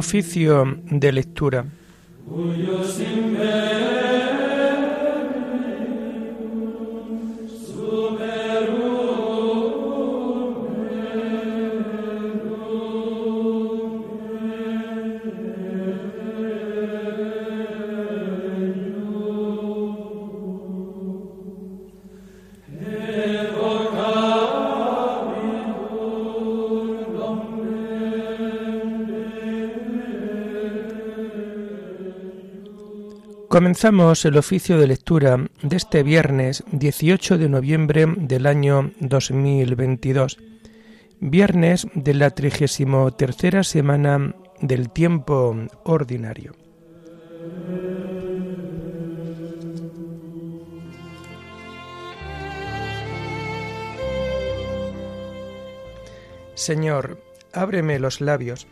Oficio de lectura. Comenzamos el oficio de lectura de este viernes 18 de noviembre del año 2022, viernes de la 33 semana del tiempo ordinario. Señor, ábreme los labios,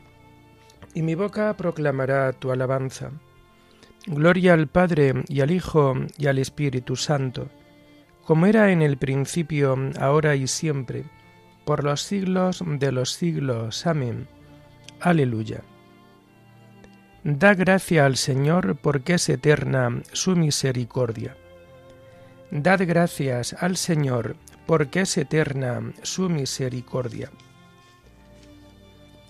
y mi boca proclamará tu alabanza. Gloria al Padre y al Hijo y al Espíritu Santo, como era en el principio, ahora y siempre, por los siglos de los siglos. Amén. Aleluya. Da gracia al Señor porque es eterna su misericordia. Dad gracias al Señor porque es eterna su misericordia.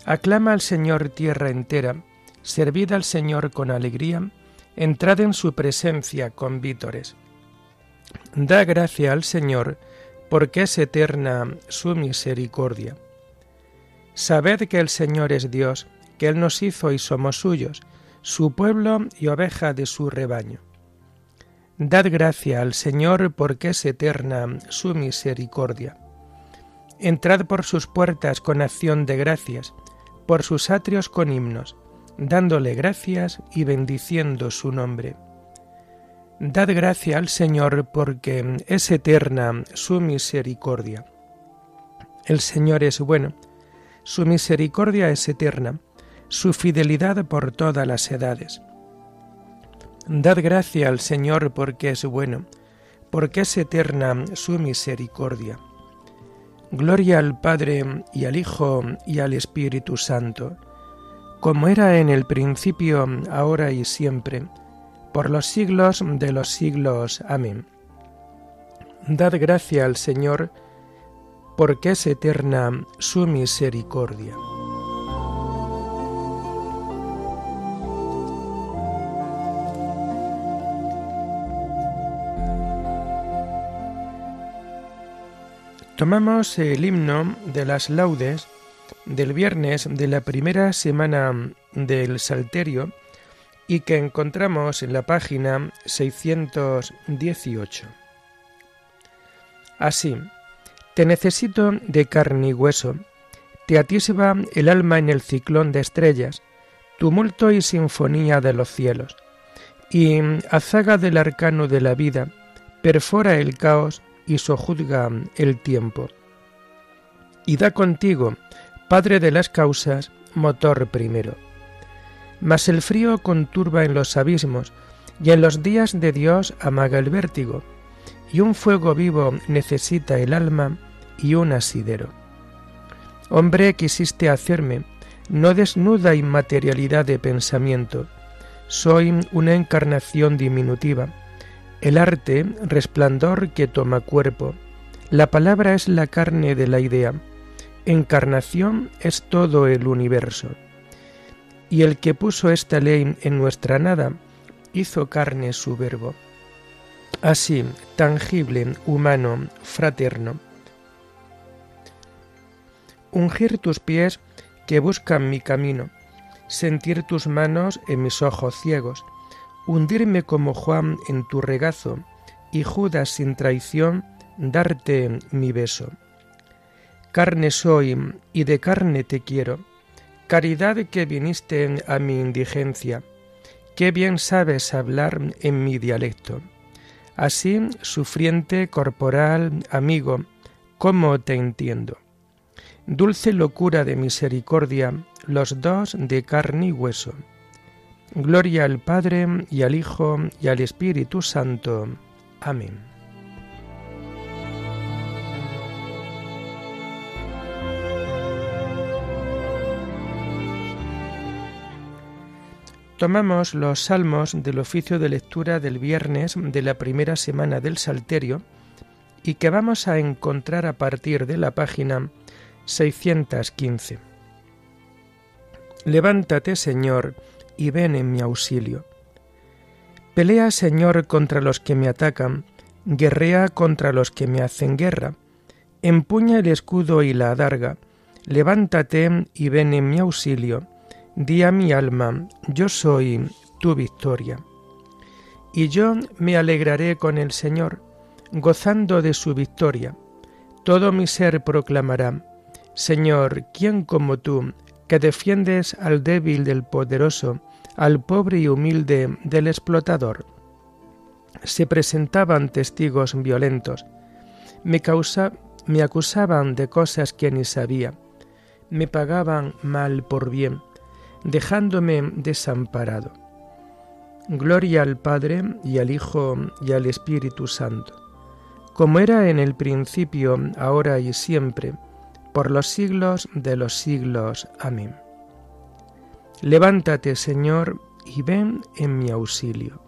Aclama al Señor tierra entera, servid al Señor con alegría, entrad en su presencia con vítores. Da gracia al Señor, porque es eterna su misericordia. Sabed que el Señor es Dios, que Él nos hizo y somos suyos, su pueblo y oveja de su rebaño. Dad gracia al Señor, porque es eterna su misericordia. Entrad por sus puertas con acción de gracias, por sus atrios con himnos dándole gracias y bendiciendo su nombre. Dad gracia al Señor porque es eterna su misericordia. El Señor es bueno, su misericordia es eterna, su fidelidad por todas las edades. Dad gracia al Señor porque es bueno, porque es eterna su misericordia. Gloria al Padre y al Hijo y al Espíritu Santo como era en el principio, ahora y siempre, por los siglos de los siglos. Amén. Dad gracia al Señor, porque es eterna su misericordia. Tomamos el himno de las laudes del viernes de la primera semana del Salterio y que encontramos en la página 618. Así, te necesito de carne y hueso, te atisba el alma en el ciclón de estrellas, tumulto y sinfonía de los cielos, y azaga del arcano de la vida, perfora el caos y sojuzga el tiempo. Y da contigo Padre de las causas, motor primero. Mas el frío conturba en los abismos, y en los días de Dios amaga el vértigo, y un fuego vivo necesita el alma y un asidero. Hombre quisiste hacerme, no desnuda inmaterialidad de pensamiento, soy una encarnación diminutiva, el arte resplandor que toma cuerpo, la palabra es la carne de la idea, encarnación es todo el universo. Y el que puso esta ley en nuestra nada, hizo carne su verbo. Así, tangible, humano, fraterno. Ungir tus pies que buscan mi camino, sentir tus manos en mis ojos ciegos, hundirme como Juan en tu regazo, y Judas sin traición darte mi beso. Carne soy y de carne te quiero. Caridad que viniste a mi indigencia. Qué bien sabes hablar en mi dialecto. Así, sufriente, corporal, amigo, ¿cómo te entiendo? Dulce locura de misericordia, los dos de carne y hueso. Gloria al Padre y al Hijo y al Espíritu Santo. Amén. Tomamos los salmos del oficio de lectura del viernes de la primera semana del Salterio y que vamos a encontrar a partir de la página 615. Levántate, Señor, y ven en mi auxilio. Pelea, Señor, contra los que me atacan, guerrea contra los que me hacen guerra. Empuña el escudo y la adarga. Levántate y ven en mi auxilio Di a mi alma, yo soy tu victoria. Y yo me alegraré con el Señor, gozando de su victoria. Todo mi ser proclamará, Señor, ¿quién como tú, que defiendes al débil del poderoso, al pobre y humilde del explotador? Se presentaban testigos violentos, me, causa, me acusaban de cosas que ni sabía, me pagaban mal por bien dejándome desamparado. Gloria al Padre y al Hijo y al Espíritu Santo, como era en el principio, ahora y siempre, por los siglos de los siglos. Amén. Levántate, Señor, y ven en mi auxilio.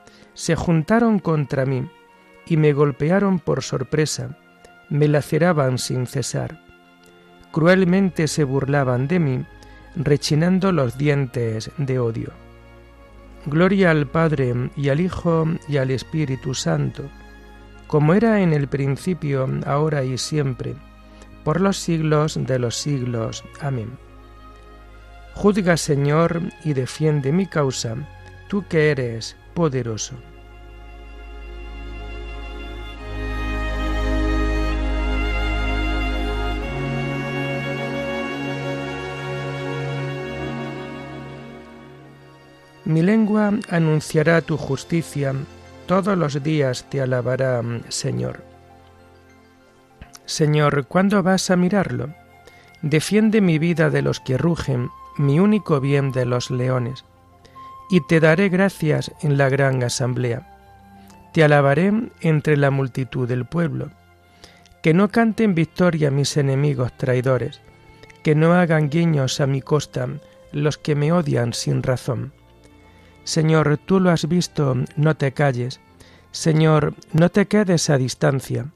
se juntaron contra mí y me golpearon por sorpresa, me laceraban sin cesar. Cruelmente se burlaban de mí, rechinando los dientes de odio. Gloria al Padre y al Hijo y al Espíritu Santo, como era en el principio, ahora y siempre, por los siglos de los siglos. Amén. Juzga, Señor, y defiende mi causa, tú que eres poderoso. Mi lengua anunciará tu justicia, todos los días te alabará, Señor. Señor, ¿cuándo vas a mirarlo? Defiende mi vida de los que rugen, mi único bien de los leones y te daré gracias en la gran asamblea. Te alabaré entre la multitud del pueblo. Que no canten victoria mis enemigos traidores, que no hagan guiños a mi costa los que me odian sin razón. Señor, tú lo has visto, no te calles. Señor, no te quedes a distancia.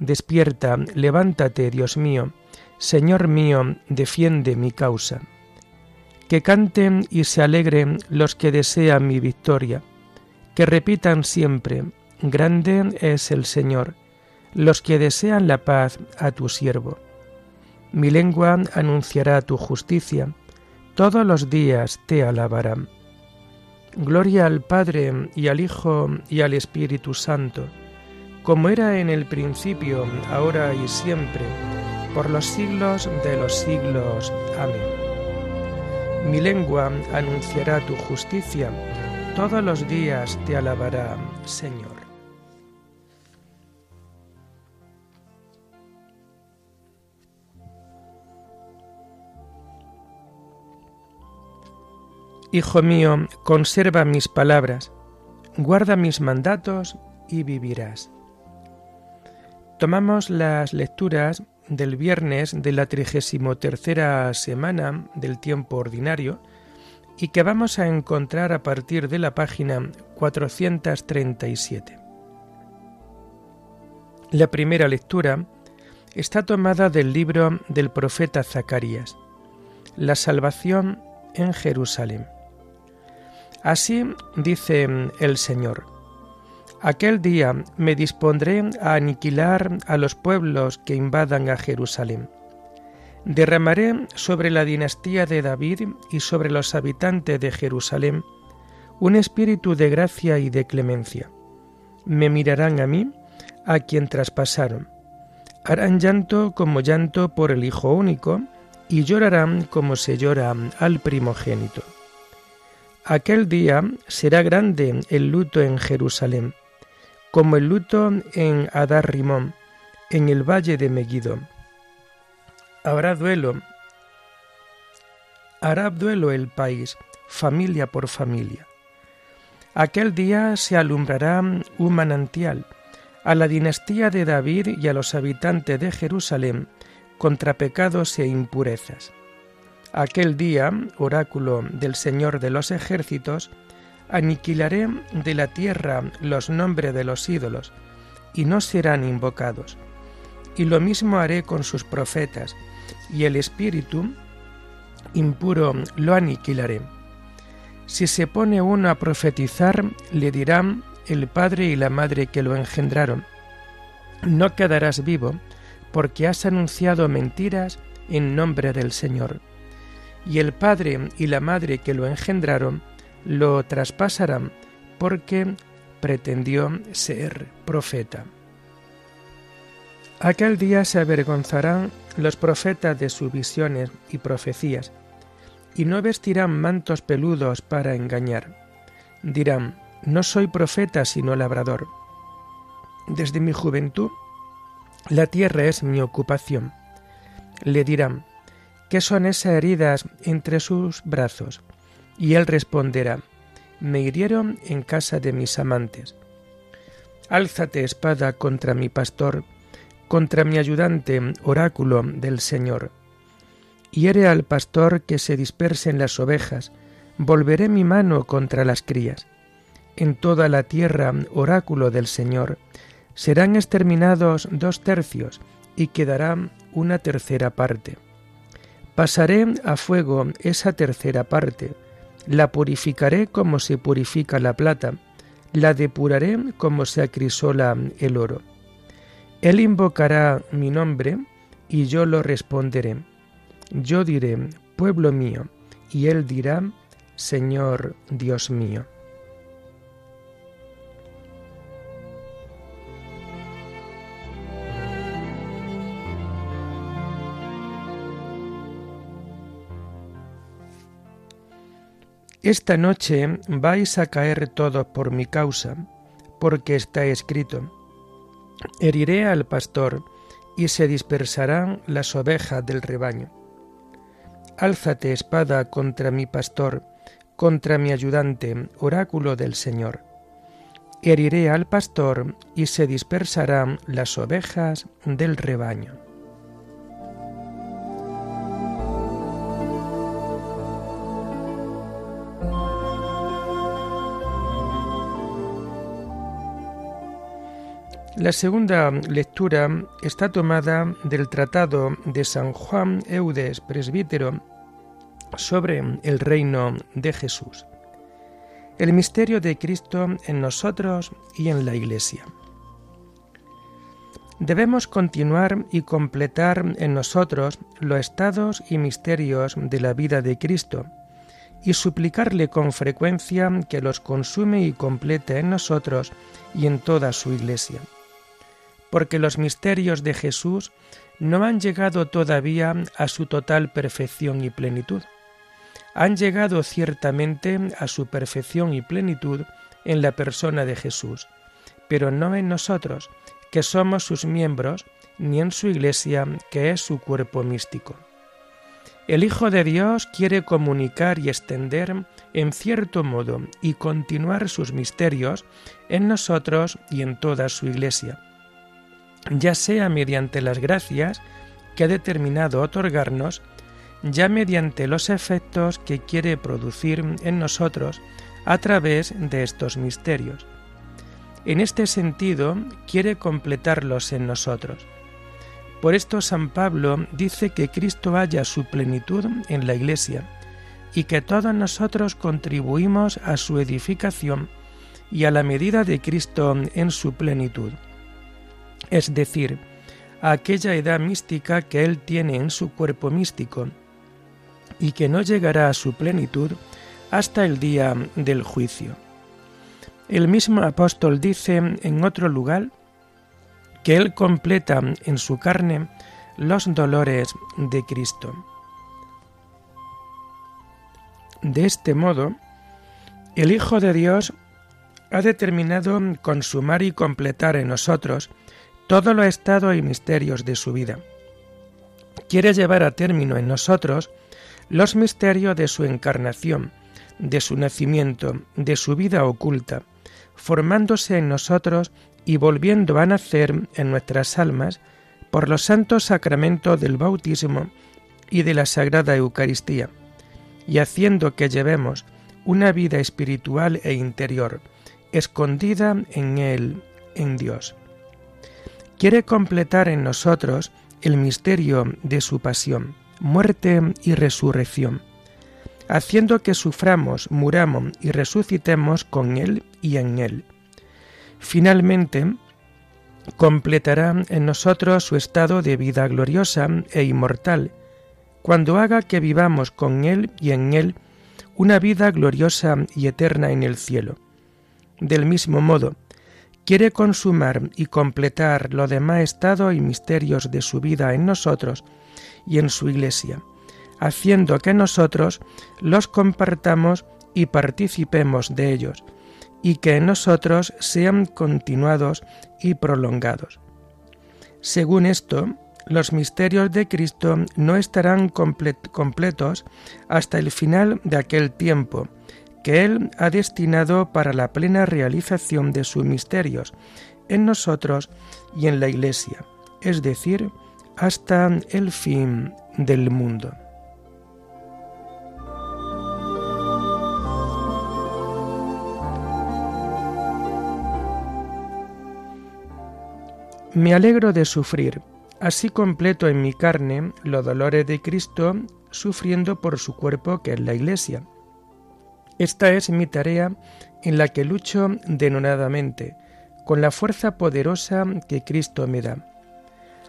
Despierta, levántate, Dios mío. Señor mío, defiende mi causa que canten y se alegren los que desean mi victoria, que repitan siempre, grande es el Señor, los que desean la paz a tu siervo. Mi lengua anunciará tu justicia, todos los días te alabarán. Gloria al Padre y al Hijo y al Espíritu Santo, como era en el principio, ahora y siempre, por los siglos de los siglos. Amén. Mi lengua anunciará tu justicia, todos los días te alabará, Señor. Hijo mío, conserva mis palabras, guarda mis mandatos y vivirás. Tomamos las lecturas del viernes de la trigésimo tercera semana del tiempo ordinario y que vamos a encontrar a partir de la página 437. La primera lectura está tomada del libro del profeta Zacarías, La salvación en Jerusalén. Así dice el Señor, Aquel día me dispondré a aniquilar a los pueblos que invadan a Jerusalén. Derramaré sobre la dinastía de David y sobre los habitantes de Jerusalén un espíritu de gracia y de clemencia. Me mirarán a mí a quien traspasaron. Harán llanto como llanto por el Hijo único, y llorarán como se llora al primogénito. Aquel día será grande el luto en Jerusalén, como el luto en Adar Rimón, en el valle de Megiddo. Habrá duelo, hará duelo el país, familia por familia. Aquel día se alumbrará un manantial a la dinastía de David y a los habitantes de Jerusalén contra pecados e impurezas. Aquel día, oráculo del Señor de los ejércitos, aniquilaré de la tierra los nombres de los ídolos, y no serán invocados. Y lo mismo haré con sus profetas, y el espíritu impuro lo aniquilaré. Si se pone uno a profetizar, le dirán el padre y la madre que lo engendraron, no quedarás vivo, porque has anunciado mentiras en nombre del Señor. Y el padre y la madre que lo engendraron lo traspasarán, porque pretendió ser profeta. Aquel día se avergonzarán los profetas de sus visiones y profecías, y no vestirán mantos peludos para engañar. Dirán, no soy profeta sino labrador. Desde mi juventud, la tierra es mi ocupación. Le dirán, ¿qué son esas heridas entre sus brazos? Y él responderá, me hirieron en casa de mis amantes. Álzate espada contra mi pastor, contra mi ayudante, oráculo del Señor hiere al pastor que se dispersen las ovejas, volveré mi mano contra las crías. En toda la tierra, oráculo del Señor, serán exterminados dos tercios y quedará una tercera parte. Pasaré a fuego esa tercera parte, la purificaré como se purifica la plata, la depuraré como se acrisola el oro. Él invocará mi nombre y yo lo responderé yo diré, pueblo mío, y él dirá, Señor Dios mío. Esta noche vais a caer todos por mi causa, porque está escrito, heriré al pastor y se dispersarán las ovejas del rebaño. Álzate espada contra mi pastor, contra mi ayudante, oráculo del Señor. Heriré al pastor y se dispersarán las ovejas del rebaño. La segunda lectura está tomada del Tratado de San Juan Eudes, presbítero, sobre el reino de Jesús. El misterio de Cristo en nosotros y en la Iglesia. Debemos continuar y completar en nosotros los estados y misterios de la vida de Cristo y suplicarle con frecuencia que los consume y complete en nosotros y en toda su Iglesia porque los misterios de Jesús no han llegado todavía a su total perfección y plenitud. Han llegado ciertamente a su perfección y plenitud en la persona de Jesús, pero no en nosotros, que somos sus miembros, ni en su iglesia, que es su cuerpo místico. El Hijo de Dios quiere comunicar y extender en cierto modo y continuar sus misterios en nosotros y en toda su iglesia ya sea mediante las gracias que ha determinado otorgarnos, ya mediante los efectos que quiere producir en nosotros a través de estos misterios. En este sentido, quiere completarlos en nosotros. Por esto San Pablo dice que Cristo haya su plenitud en la Iglesia y que todos nosotros contribuimos a su edificación y a la medida de Cristo en su plenitud es decir, a aquella edad mística que Él tiene en su cuerpo místico y que no llegará a su plenitud hasta el día del juicio. El mismo apóstol dice en otro lugar que Él completa en su carne los dolores de Cristo. De este modo, el Hijo de Dios ha determinado consumar y completar en nosotros todos los estados y misterios de su vida. Quiere llevar a término en nosotros los misterios de su encarnación, de su nacimiento, de su vida oculta, formándose en nosotros y volviendo a nacer en nuestras almas por los santos sacramentos del bautismo y de la Sagrada Eucaristía, y haciendo que llevemos una vida espiritual e interior, escondida en Él, en Dios. Quiere completar en nosotros el misterio de su pasión, muerte y resurrección, haciendo que suframos, muramos y resucitemos con Él y en Él. Finalmente, completará en nosotros su estado de vida gloriosa e inmortal, cuando haga que vivamos con Él y en Él una vida gloriosa y eterna en el cielo. Del mismo modo, quiere consumar y completar lo demás estados y misterios de su vida en nosotros y en su Iglesia, haciendo que nosotros los compartamos y participemos de ellos, y que en nosotros sean continuados y prolongados. Según esto, los misterios de Cristo no estarán completos hasta el final de aquel tiempo, que Él ha destinado para la plena realización de sus misterios en nosotros y en la Iglesia, es decir, hasta el fin del mundo. Me alegro de sufrir, así completo en mi carne los dolores de Cristo, sufriendo por su cuerpo que es la Iglesia esta es mi tarea en la que lucho denonadamente, con la fuerza poderosa que Cristo me da.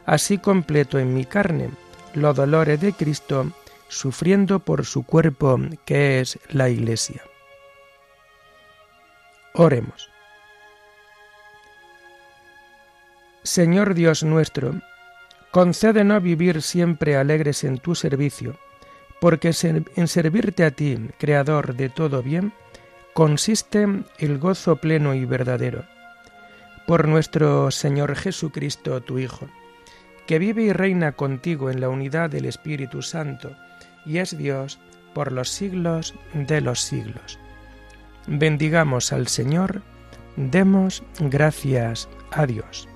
Así completo en mi carne los dolores de Cristo, sufriendo por su cuerpo que es la Iglesia. Oremos. Señor Dios nuestro, concédenos vivir siempre alegres en tu servicio porque en servirte a ti, Creador de todo bien, consiste el gozo pleno y verdadero. Por nuestro Señor Jesucristo, tu Hijo, que vive y reina contigo en la unidad del Espíritu Santo, y es Dios por los siglos de los siglos. Bendigamos al Señor, demos gracias a Dios.